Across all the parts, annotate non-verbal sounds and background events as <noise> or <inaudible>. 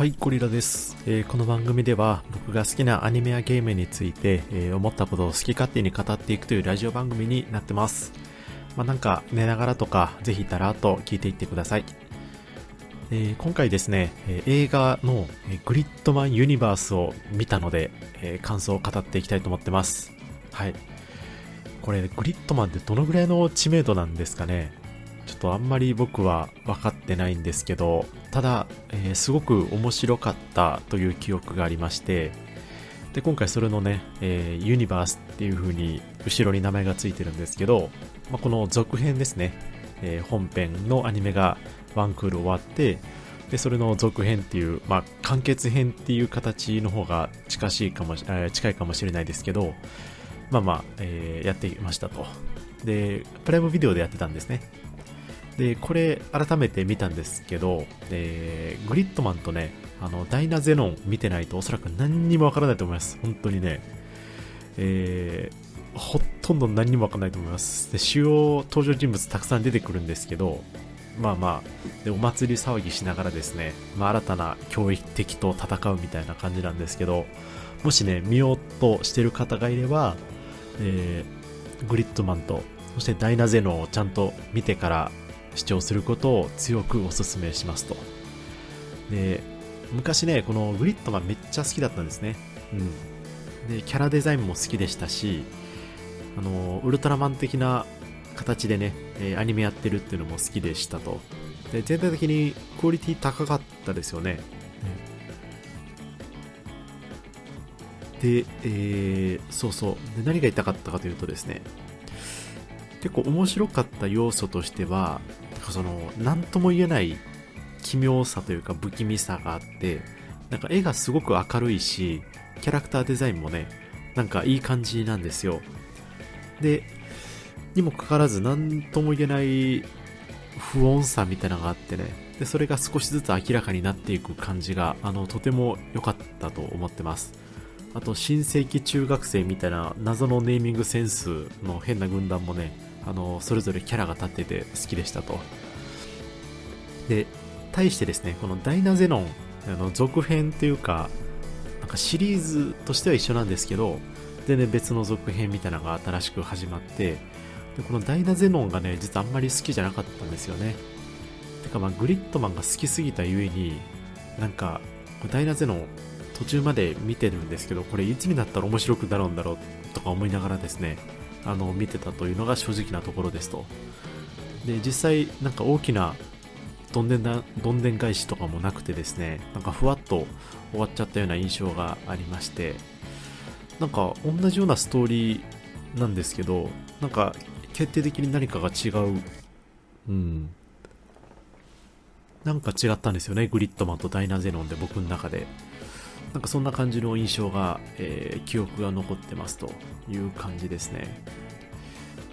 はい、ゴリラです、えーこの番組では僕が好きなアニメやゲームについて、えー思ったことを好き勝手に語っていくというラジオ番組になってます。まあ、なんか寝ながらとかぜひたらっと聞いていってください。えー今回ですね、え映画の、えグリッドマンユニバースを見たので、え感想を語っていきたいと思ってます。はい。これ、グリッドマンってどのぐらいの知名度なんですかね？とあんまり僕は分かってないんですけど、ただ、えーすごく面白かったという記憶がありまして、で、今回それのね、えーユニバースっていう風に後ろに名前がついてるんですけど、まあ、この続編ですね、えー本編のアニメがワンクール終わって、で、それの続編っていう、まあ、完結編っていう形の方が近しいかもし、え近いかもしれないですけど、まあまあ、えーやっていましたと。で、プライムビデオでやってたんですね。で、これ改めて見たんですけど、えーグリッドマンとね、あの、ダイナゼノン見てないとおそらく何にもわからないと思います。本当にね。えーほとんど何にもわかんないと思います。で、主要登場人物たくさん出てくるんですけど、まあまあ、で、お祭り騒ぎしながらですね、まあ新たな脅威敵と戦うみたいな感じなんですけど、もしね、見ようとしてる方がいれば、えーグリッドマンと、そしてダイナゼノンをちゃんと見てから視聴することを強くお勧めしますと。で、昔ね、このグリッドマンめっちゃ好きだったんですね。うん。で、キャラデザインも好きでしたし、あの、ウルトラマン的な形でね、えーアニメやってるっていうのも好きでしたと。で、全体的にクオリティ高かったですよね。で、えーそうそう。で、何が言いたかったかというとですね、結構面白かった要素としては、その、なんとも言えない奇妙さというか不気味さがあって、なんか絵がすごく明るいし、キャラクターデザインもね、なんかいい感じなんですよ。で、にもかかわらず、なんとも言えない不穏さみたいなのがあってね、で、それが少しずつ明らかになっていく感じが、あの、とても良かったと思ってます。あと、新世紀中学生みたいな謎のネーミングセンスの変な軍団もね、あの、それぞれキャラが立ってて好きでしたと。で、対してですね、このダイナゼノン、あの、続編っていうか、なんかシリーズとしては一緒なんですけど、全然別の続編みたいなのが新しく始まって、でこのダイナゼノンがね、実はあんまり好きじゃなかったんですよね。てかまあグリッドマンが好きすぎたゆえに、なんか、ダイナゼノン途中まで見てるんですけど、これいつになったら面白くなるんだろうとか思いながらですね、あの、見てたというのが正直なところですと。で、実際なんか大きなどんでんな、どんでん返しとかもなくてですね、なんかふわっと終わっちゃったような印象がありまして、なんか同じようなストーリーなんですけど、なんか決定的に何かが違う、うん。なんか違ったんですよね、グリッドマンとダイナゼノンで僕の中で。なんかそんな感じの印象が、えー記憶が残ってますという感じですね。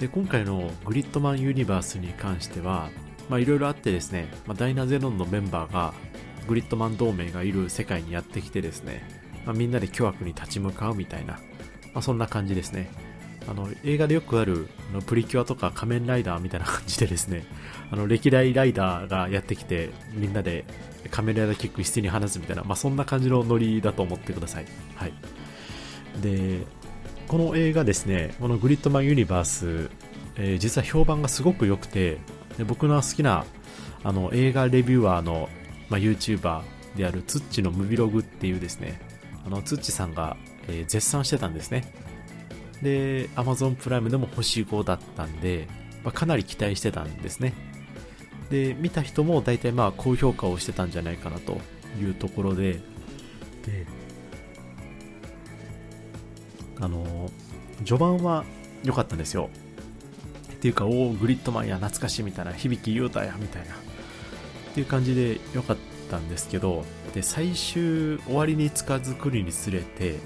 で、今回のグリッドマンユニバースに関しては、まあいろいろあってですね、まあ、ダイナゼノンのメンバーがグリッドマン同盟がいる世界にやってきてですね、まあ、みんなで巨悪に立ち向かうみたいな、まあ、そんな感じですね。あの映画でよくあるあのプリキュアとか仮面ライダーみたいな感じでですね、<laughs> あの歴代ライダーがやってきてみんなで仮面ライダーキック一斉に放つみたいな、まあ、そんな感じのノリだと思ってください。はい。で、この映画ですね、このグリッドマンユニバース、えー実は評判がすごく良くて、で僕の好きなあの映画レビューアーの、まあ、YouTuber であるツッチのムビログっていうですね、あのツッチさんが、えー絶賛してたんですね。で、Amazon プライムでも星5だったんで、まあ、かなり期待してたんですね。で、見た人も大体まあ高評価をしてたんじゃないかなというところで、で、あの、序盤は良かったんですよ。っていうか、おお、グリッドマンや懐かしいみたいな、響優太やみたいな、っていう感じで良かったんですけど、で、最終終わりに近づくにつれて、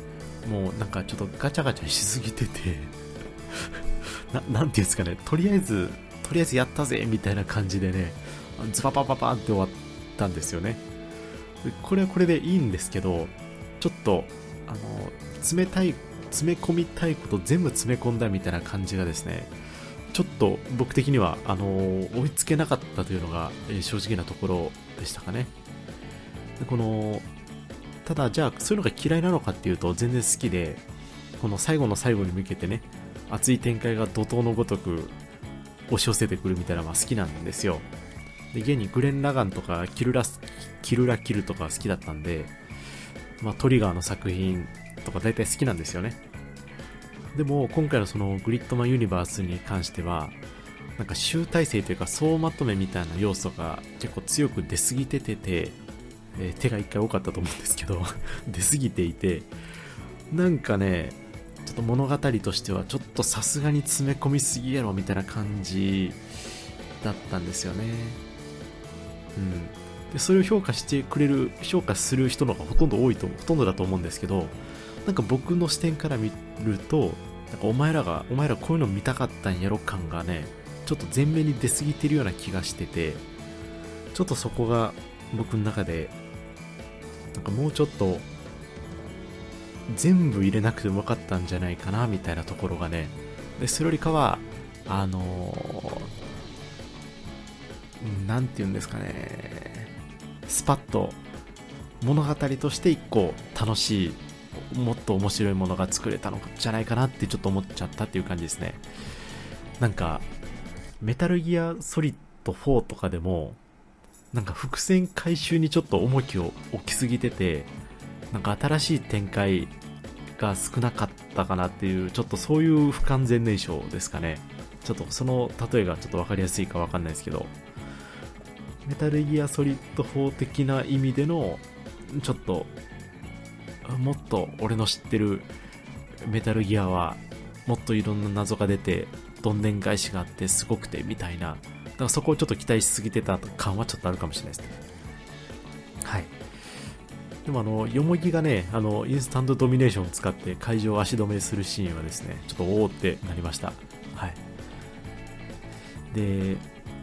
もうなんかちょっとガチャガチャしすぎてて、<laughs> ななんていうんですかね、とりあえず、とりあえずやったぜみたいな感じでね、ズババババンって終わったんですよね。これはこれでいいんですけど、ちょっと、あの、冷たい、詰め込みたいこと全部詰め込んだみたいな感じがですね、ちょっと僕的には、あの追いつけなかったというのが、え正直なところでしたかね。でこのただじゃあそういうのが嫌いなのかっていうと全然好きでこの最後の最後に向けてね熱い展開が怒涛のごとく押し寄せてくるみたいなのが好きなんですよ。で現にグレン・ラガンとかキルラキルラキルとか好きだったんで、まあ、トリガーの作品とか大体好きなんですよね。でも今回のそのグリッドマンユニバースに関してはなんか集大成というか総まとめみたいな要素が結構強く出過ぎててて、えー、手が一回多かったと思うんですけど <laughs> 出過ぎていてなんかねちょっと物語としてはちょっとさすがに詰め込みすぎやろみたいな感じだったんですよね。うん。でそれを評価してくれる評価する人の方がほとんど多いとほとんどだと思うんですけどなんか僕の視点から見るとなんかお前らがお前らこういうの見たかったんやろ感がねちょっと前面に出過ぎてるような気がしててちょっとそこが僕の中でなんかもうちょっと全部入れなくてもよかったんじゃないかなみたいなところがね。でそれよりかはあの何て言うんですかね。スパッと物語として一個楽しいもっと面白いものが作れたのじゃないかなってちょっと思っちゃったっていう感じですね。なんかメタルギアソリッド4とかでもなんか伏線回収にちょっと重きを置きすぎててなんか新しい展開が少なかったかなっていうちょっとそういう不完全燃焼ですかね。ちょっとその例えがちょっと分かりやすいか分かんないですけど。メタルギアソリッド4的な意味でのちょっともっと俺の知ってるメタルギアはもっといろんな謎が出てどんでん返しがあってすごくてみたいなからそこをちょっと期待しすぎてた感はちょっとあるかもしれないですね。はい。でもあのよもぎがねあのインスタントドミネーションを使って会場を足止めするシーンはですねちょっとおおってなりました。はい。で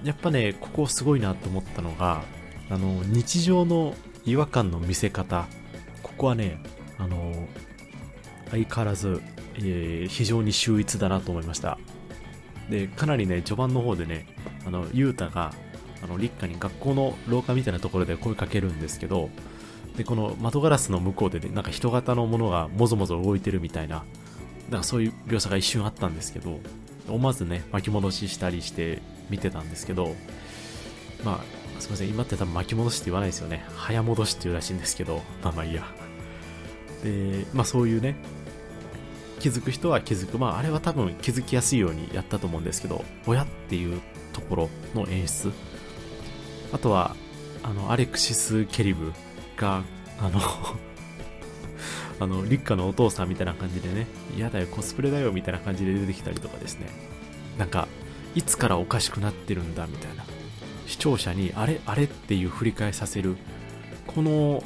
やっぱねここすごいなと思ったのがあの日常の違和感の見せ方。ここはねあの相変わらず、えー、非常に秀逸だなと思いました。で、かなりね、序盤の方でね、あの、ゆうたが、あの、立花に学校の廊下みたいなところで声かけるんですけど、で、この窓ガラスの向こうでね、なんか人型のものがもぞもぞ動いてるみたいな、なんかそういう描写が一瞬あったんですけど、思わずね、巻き戻ししたりして見てたんですけど、まあ、すいません、今って多分巻き戻しって言わないですよね。早戻しって言うらしいんですけど、まあまあいいや。で、まあそういうね、気づく人は気づく。まあ、あれは多分気づきやすいようにやったと思うんですけど、親っていうところの演出。あとは、あの、アレクシス・ケリブが、あの <laughs> あの、立花のお父さんみたいな感じでね、嫌だよ、コスプレだよ、みたいな感じで出てきたりとかですね。なんか、いつからおかしくなってるんだ、みたいな。視聴者に、あれ、あれっていう振り返させる、この、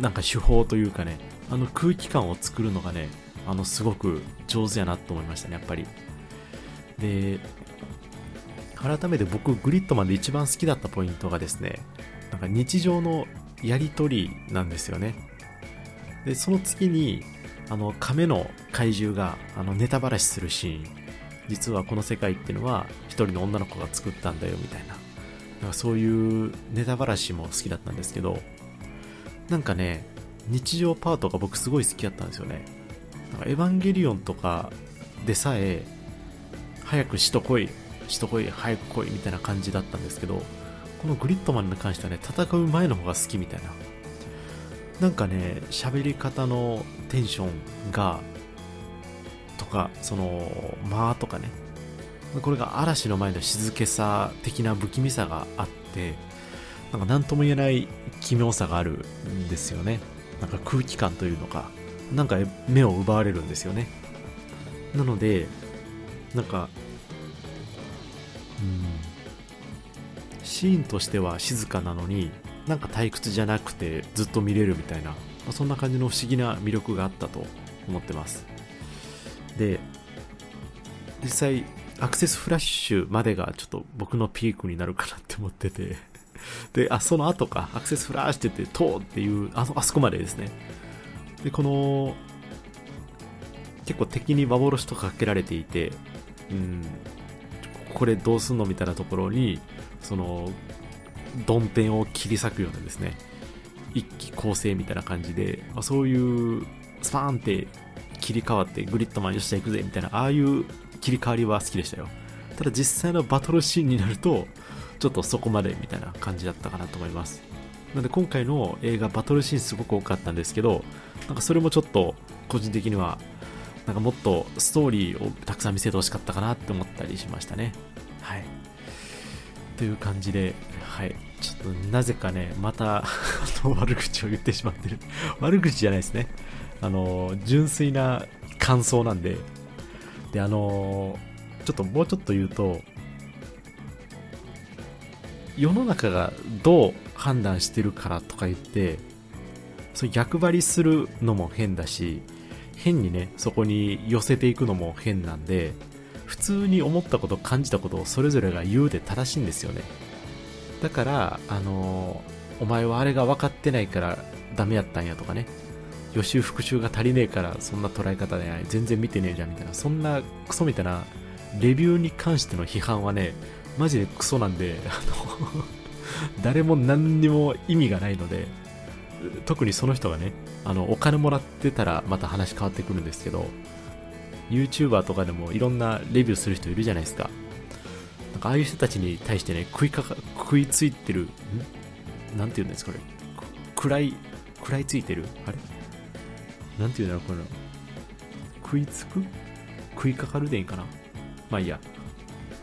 なんか手法というかね、あの空気感を作るのがね、あの、すごく上手やなと思いましたね、やっぱり。で、改めて僕、グリッドマンで一番好きだったポイントがですね、なんか日常のやりとりなんですよね。で、その次に、あの、亀の怪獣が、あの、ネタばらしするシーン。実はこの世界っていうのは、一人の女の子が作ったんだよ、みたいな。なんかそういうネタばらしも好きだったんですけど、なんかね、日常パートが僕すごい好きだったんですよね。なんかエヴァンゲリオンとかでさえ、早くしとこい、しとこい、早く来いみたいな感じだったんですけど、このグリッドマンに関してはね、戦う前の方が好きみたいな。なんかね、喋り方のテンションが、とか、その、間とかね、これが嵐の前の静けさ的な不気味さがあって、なんか何とも言えない奇妙さがあるんですよね。なんか空気感というのか、なんか目を奪われるんですよね。なので、なんか、うん、シーンとしては静かなのに、なんか退屈じゃなくてずっと見れるみたいな、まあ、そんな感じの不思議な魅力があったと思ってます。で、実際、アクセスフラッシュまでがちょっと僕のピークになるかなって思っててで、あ、その後か、アクセスフラッシュって言って、トーっていう、ああそこまでですね。で、この、結構敵に幻とかかけられていて、うん、これどうすんのみたいなところに、その、曇天を切り裂くようなですね、一気構成みたいな感じで、まあ、そういうスパーンって切り替わってグリッドマンよっしゃ行くぜみたいなああいう切り替わりは好きでしたよ。ただ実際のバトルシーンになるとちょっとそこまでみたいな感じだったかなと思います。なので今回の映画バトルシーンすごく多かったんですけどなんかそれもちょっと個人的にはなんかもっとストーリーをたくさん見せてほしかったかなって思ったりしましたね。はい。という感じではい。ちょっとなぜかねまた <laughs> 悪口を言ってしまってる。悪口じゃないですね。あの純粋な感想なんで。であのちょっともうちょっと言うと世の中がどう判断してるからとか言ってそ逆張りするのも変だし変にねそこに寄せていくのも変なんで普通に思ったこと感じたことをそれぞれが言うで正しいんですよね。だからあのお前はあれが分かってないからダメやったんやとかね。予習復習が足りねえからそんな捉え方でない。全然見てねえじゃんみたいな。そんなクソみたいなレビューに関しての批判はねマジでクソなんで、あの誰も何にも意味がないので、特にその人がね、あの、お金もらってたらまた話変わってくるんですけど、YouTuber とかでもいろんなレビューする人いるじゃないですか。なんかああいう人たちに対してね、食いかか、食いついてる、ん？なんて言うんですかこれ。食らい、食らいついてる？あれ？なんて言うんだろうこれ。食いつく？食いかかるでいいかな？まあいいや。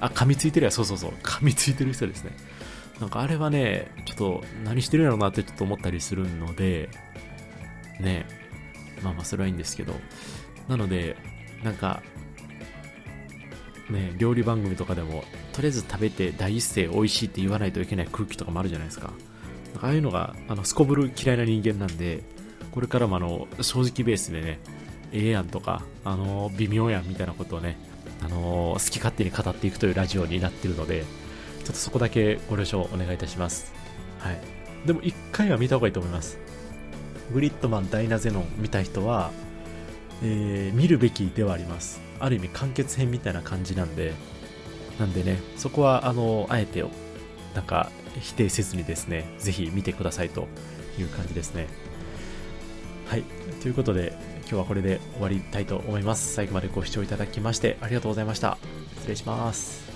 あ、噛みついてるや、そうそうそう。噛みついてる人ですね。なんかあれはね、ちょっと何してるやろうなってちょっと思ったりするので、ね、まあまあそれはいいんですけど、なので、なんか、ね、料理番組とかでも、とりあえず食べて第一声美味しいって言わないといけない空気とかもあるじゃないですか。ああいうのが、あの、すこぶる嫌いな人間なんで、これからもあの、正直ベースでね、ええやんとか、あの、微妙やんみたいなことをね、あのー、好き勝手に語っていくというラジオになっているので、ちょっとそこだけご了承お願いいたします。はい。でも一回は見た方がいいと思います。グリッドマンダイナゼノン見た人は、えー、見るべきではあります。ある意味完結編みたいな感じなんで、なんでね、そこは、あの、あえて、なんか、否定せずにですね、ぜひ見てくださいという感じですね。はい。ということで、今日はこれで終わりたいと思います。最後までご視聴いただきましてありがとうございました。失礼します。